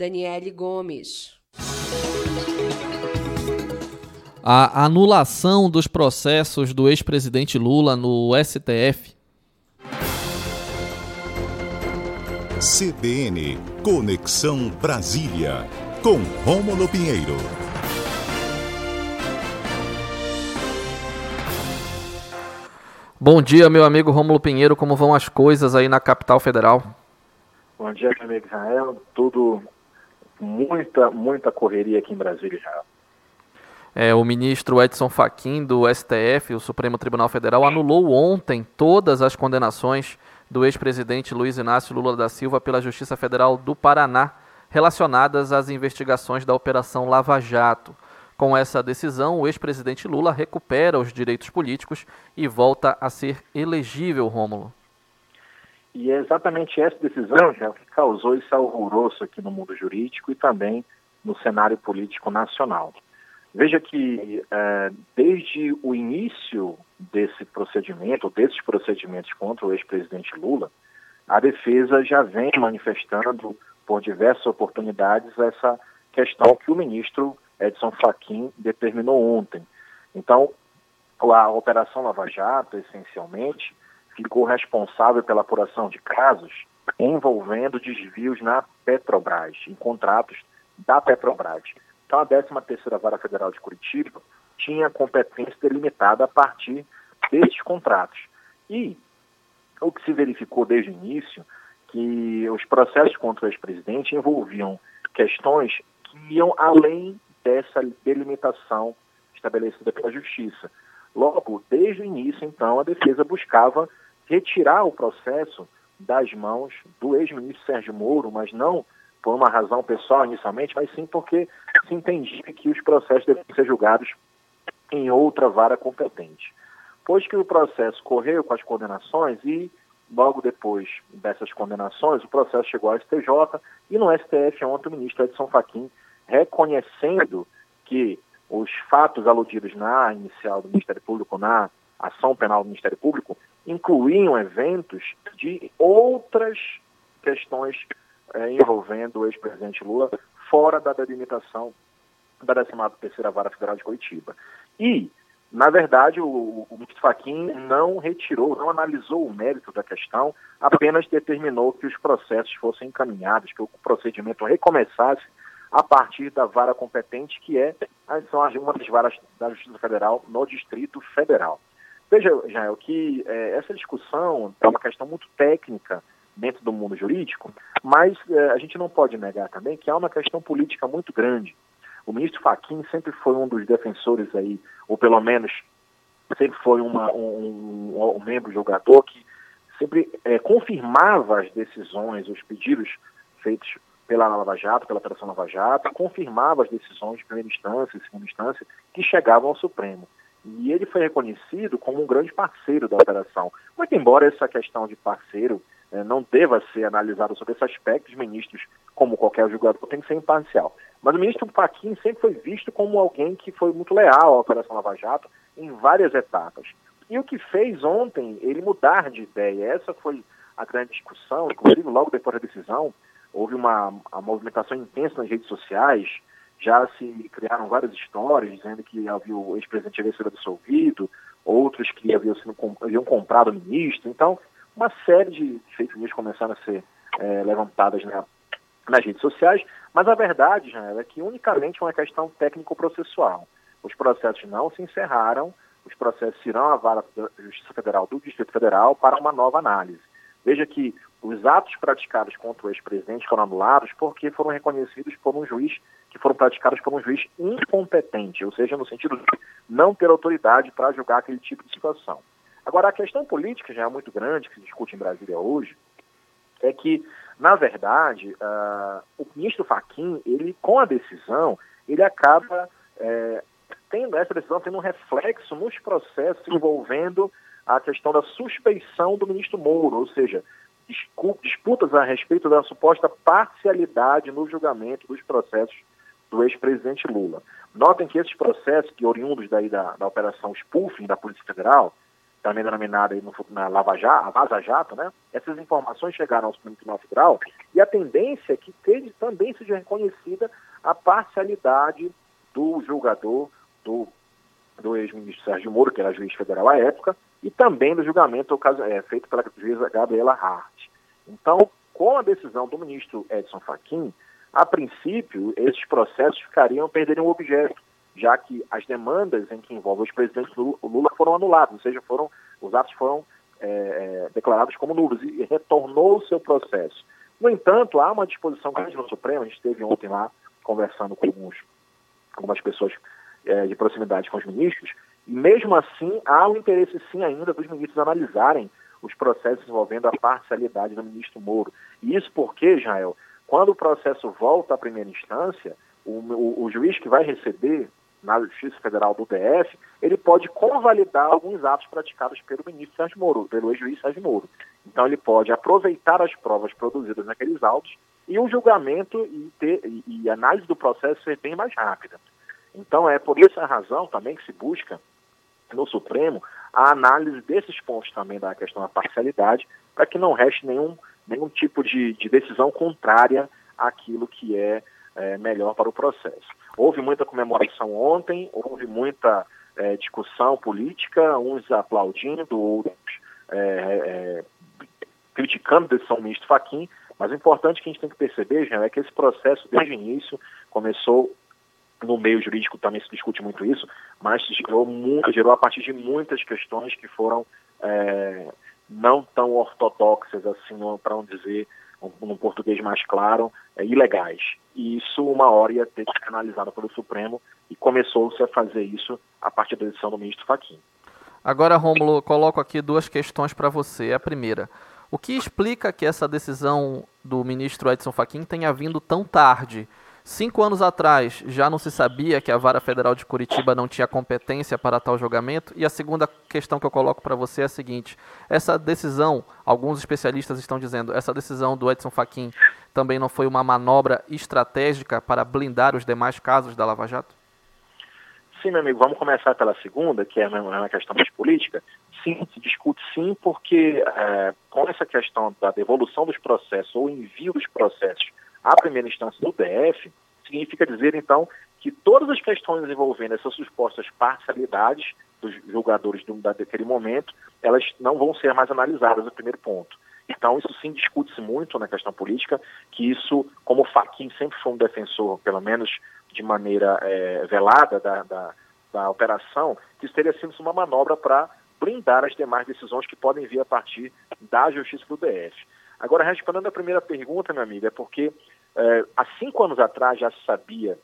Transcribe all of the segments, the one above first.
Daniele Gomes. A anulação dos processos do ex-presidente Lula no STF. CBN Conexão Brasília, com Rômulo Pinheiro. Bom dia, meu amigo Rômulo Pinheiro, como vão as coisas aí na capital federal? Bom dia, meu amigo Israel. Tudo, muita, muita correria aqui em Brasília, Israel. É, o ministro Edson Fachin do STF, o Supremo Tribunal Federal, anulou ontem todas as condenações do ex-presidente Luiz Inácio Lula da Silva pela Justiça Federal do Paraná relacionadas às investigações da Operação Lava Jato. Com essa decisão, o ex-presidente Lula recupera os direitos políticos e volta a ser elegível, Rômulo. E é exatamente essa decisão já que causou esse alvoroço aqui no mundo jurídico e também no cenário político nacional. Veja que é, desde o início desse procedimento, desses procedimentos contra o ex-presidente Lula, a defesa já vem manifestando por diversas oportunidades essa questão que o ministro Edson Fachin determinou ontem. Então, a Operação Lava Jato, essencialmente, ficou responsável pela apuração de casos envolvendo desvios na Petrobras, em contratos da Petrobras. Então, a 13ª Vara Federal de Curitiba tinha competência delimitada a partir desses contratos. E o que se verificou desde o início, que os processos contra o ex-presidente envolviam questões que iam além dessa delimitação estabelecida pela Justiça. Logo, desde o início, então, a defesa buscava retirar o processo das mãos do ex-ministro Sérgio Moro, mas não por uma razão pessoal inicialmente, mas sim porque se entendia que os processos devem ser julgados em outra vara competente. Pois que o processo correu com as condenações e logo depois dessas condenações o processo chegou ao STJ e no STF ontem o ministro Edson Fachin reconhecendo que os fatos aludidos na inicial do Ministério Público, na ação penal do Ministério Público, incluíam eventos de outras questões é, envolvendo o ex-presidente Lula fora da delimitação da 13ª Vara Federal de Curitiba. E, na verdade, o, o ministro não retirou, não analisou o mérito da questão, apenas determinou que os processos fossem encaminhados, que o procedimento recomeçasse a partir da vara competente, que é são uma das varas da Justiça Federal no Distrito Federal. Veja, Jael, que é, essa discussão é uma questão muito técnica, dentro do mundo jurídico, mas eh, a gente não pode negar também que há uma questão política muito grande. O ministro Fachin sempre foi um dos defensores aí, ou pelo menos sempre foi uma, um, um, um, membro jogador que sempre eh, confirmava as decisões, os pedidos feitos pela Lava Jato, pela Operação Lava Jato, confirmava as decisões de primeira instância e segunda instância que chegavam ao Supremo. E ele foi reconhecido como um grande parceiro da operação. Muito embora essa questão de parceiro é, não deva ser analisado sobre esse aspecto, os ministros, como qualquer julgador, tem que ser imparcial. Mas o ministro Paquim sempre foi visto como alguém que foi muito leal à Operação Lava Jato em várias etapas. E o que fez ontem ele mudar de ideia, essa foi a grande discussão, inclusive logo depois da decisão, houve uma, uma movimentação intensa nas redes sociais, já se criaram várias histórias dizendo que havia o ex-presidente havia sido absolvido, outros que haviam, sido, haviam comprado o ministro. Então, uma série de fake news começaram a ser é, levantadas na, nas redes sociais, mas a verdade, já é que unicamente é uma questão técnico-processual. Os processos não se encerraram, os processos irão à vara da Justiça Federal do Distrito Federal para uma nova análise. Veja que os atos praticados contra o ex-presidente foram anulados porque foram reconhecidos por um juiz, que foram praticados por um juiz incompetente, ou seja, no sentido de não ter autoridade para julgar aquele tipo de situação. Agora, a questão política já é muito grande, que se discute em Brasília hoje, é que, na verdade, uh, o ministro Faquim, ele, com a decisão, ele acaba é, tendo essa decisão tendo um reflexo nos processos envolvendo a questão da suspeição do ministro Moro, ou seja, disputas a respeito da suposta parcialidade no julgamento dos processos do ex-presidente Lula. Notem que esses processos, que oriundos daí da, da operação spoofing da Polícia Federal, também denominada aí no, na Lava Jato, Vaza Jato, né? Essas informações chegaram ao Supremo Tribunal Federal e a tendência é que teve, também seja reconhecida a parcialidade do julgador, do, do ex-ministro Sérgio Moro, que era juiz federal à época, e também do julgamento é, feito pela juíza Gabriela Hart. Então, com a decisão do ministro Edson Fachin, a princípio, esses processos ficariam, perderiam o objeto, já que as demandas em que envolvem os presidentes Lula foram anuladas, ou seja, foram, os atos foram é, é, declarados como nulos e retornou o seu processo. No entanto, há uma disposição grande no Supremo, a gente esteve ontem lá conversando com alguns, algumas pessoas é, de proximidade com os ministros, e mesmo assim há o um interesse sim ainda dos ministros analisarem os processos envolvendo a parcialidade do ministro Moro. E isso porque, Jael, quando o processo volta à primeira instância, o, o, o juiz que vai receber na Justiça Federal do DF, ele pode convalidar alguns atos praticados pelo ministro Sérgio Moro, pelo ex-juiz Sérgio Moro. Então ele pode aproveitar as provas produzidas naqueles autos e o julgamento e, ter, e, e análise do processo ser bem mais rápida. Então é por essa razão também que se busca no Supremo a análise desses pontos também da questão da parcialidade, para que não reste nenhum, nenhum tipo de, de decisão contrária àquilo que é é, melhor para o processo. Houve muita comemoração ontem, houve muita é, discussão política, uns aplaudindo, outros é, é criticando a decisão do ministro Faquim, mas o importante que a gente tem que perceber, Jean, é que esse processo, desde o início, começou no meio jurídico também se discute muito isso, mas gerou, muito, gerou a partir de muitas questões que foram é, não tão ortodoxas, assim, para não dizer num português mais claro, é, ilegais. E isso, uma hora, ia ter ser analisado pelo Supremo e começou-se a fazer isso a partir da decisão do ministro Fachin. Agora, Rômulo, coloco aqui duas questões para você. A primeira, o que explica que essa decisão do ministro Edson Fachin tenha vindo tão tarde? Cinco anos atrás já não se sabia que a Vara Federal de Curitiba não tinha competência para tal julgamento. E a segunda questão que eu coloco para você é a seguinte: essa decisão, alguns especialistas estão dizendo, essa decisão do Edson Fachin também não foi uma manobra estratégica para blindar os demais casos da Lava Jato? Sim, meu amigo, vamos começar pela segunda, que é uma questão mais política. Sim, se discute sim, porque é, com essa questão da devolução dos processos ou envio dos processos à primeira instância do DF, significa dizer, então, que todas as questões envolvendo essas supostas parcialidades dos julgadores do, daquele momento, elas não vão ser mais analisadas no primeiro ponto. Então, isso sim discute-se muito na questão política, que isso, como o Fachin sempre foi um defensor, pelo menos de maneira é, velada da, da, da, operação, que isso teria sido uma manobra para blindar as demais decisões que podem vir a partir da Justiça do DF. Agora, respondendo a primeira pergunta, meu amigo, é porque é, há cinco anos atrás já se sabia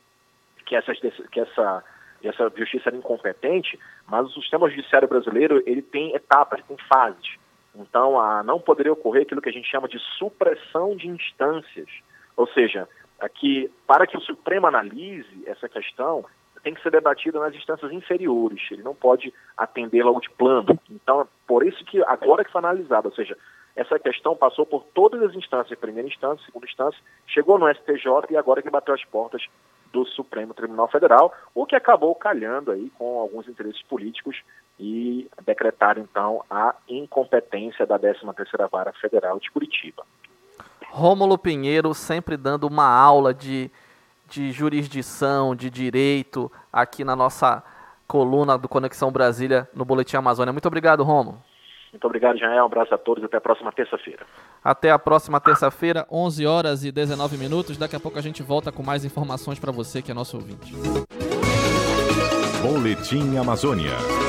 que, essas, que essa, essa justiça era incompetente, mas o sistema judiciário brasileiro ele tem etapas, tem fases. Então, a, não poderia ocorrer aquilo que a gente chama de supressão de instâncias. Ou seja, aqui, para que o Supremo analise essa questão, tem que ser debatida nas instâncias inferiores. Ele não pode atender logo de plano. Então, é por isso que agora que foi analisado, ou seja, essa questão passou por todas as instâncias, primeira instância, segunda instância, chegou no STJ e agora que bateu as portas do Supremo Tribunal Federal, o que acabou calhando aí com alguns interesses políticos e decretar então a incompetência da 13ª Vara Federal de Curitiba. Rômulo Pinheiro sempre dando uma aula de, de jurisdição, de direito aqui na nossa coluna do Conexão Brasília no Boletim Amazônia. Muito obrigado, Rômulo. Muito obrigado, Jael. Um abraço a todos. Até a próxima terça-feira. Até a próxima terça-feira, 11 horas e 19 minutos. Daqui a pouco a gente volta com mais informações para você que é nosso ouvinte. Boletim Amazônia.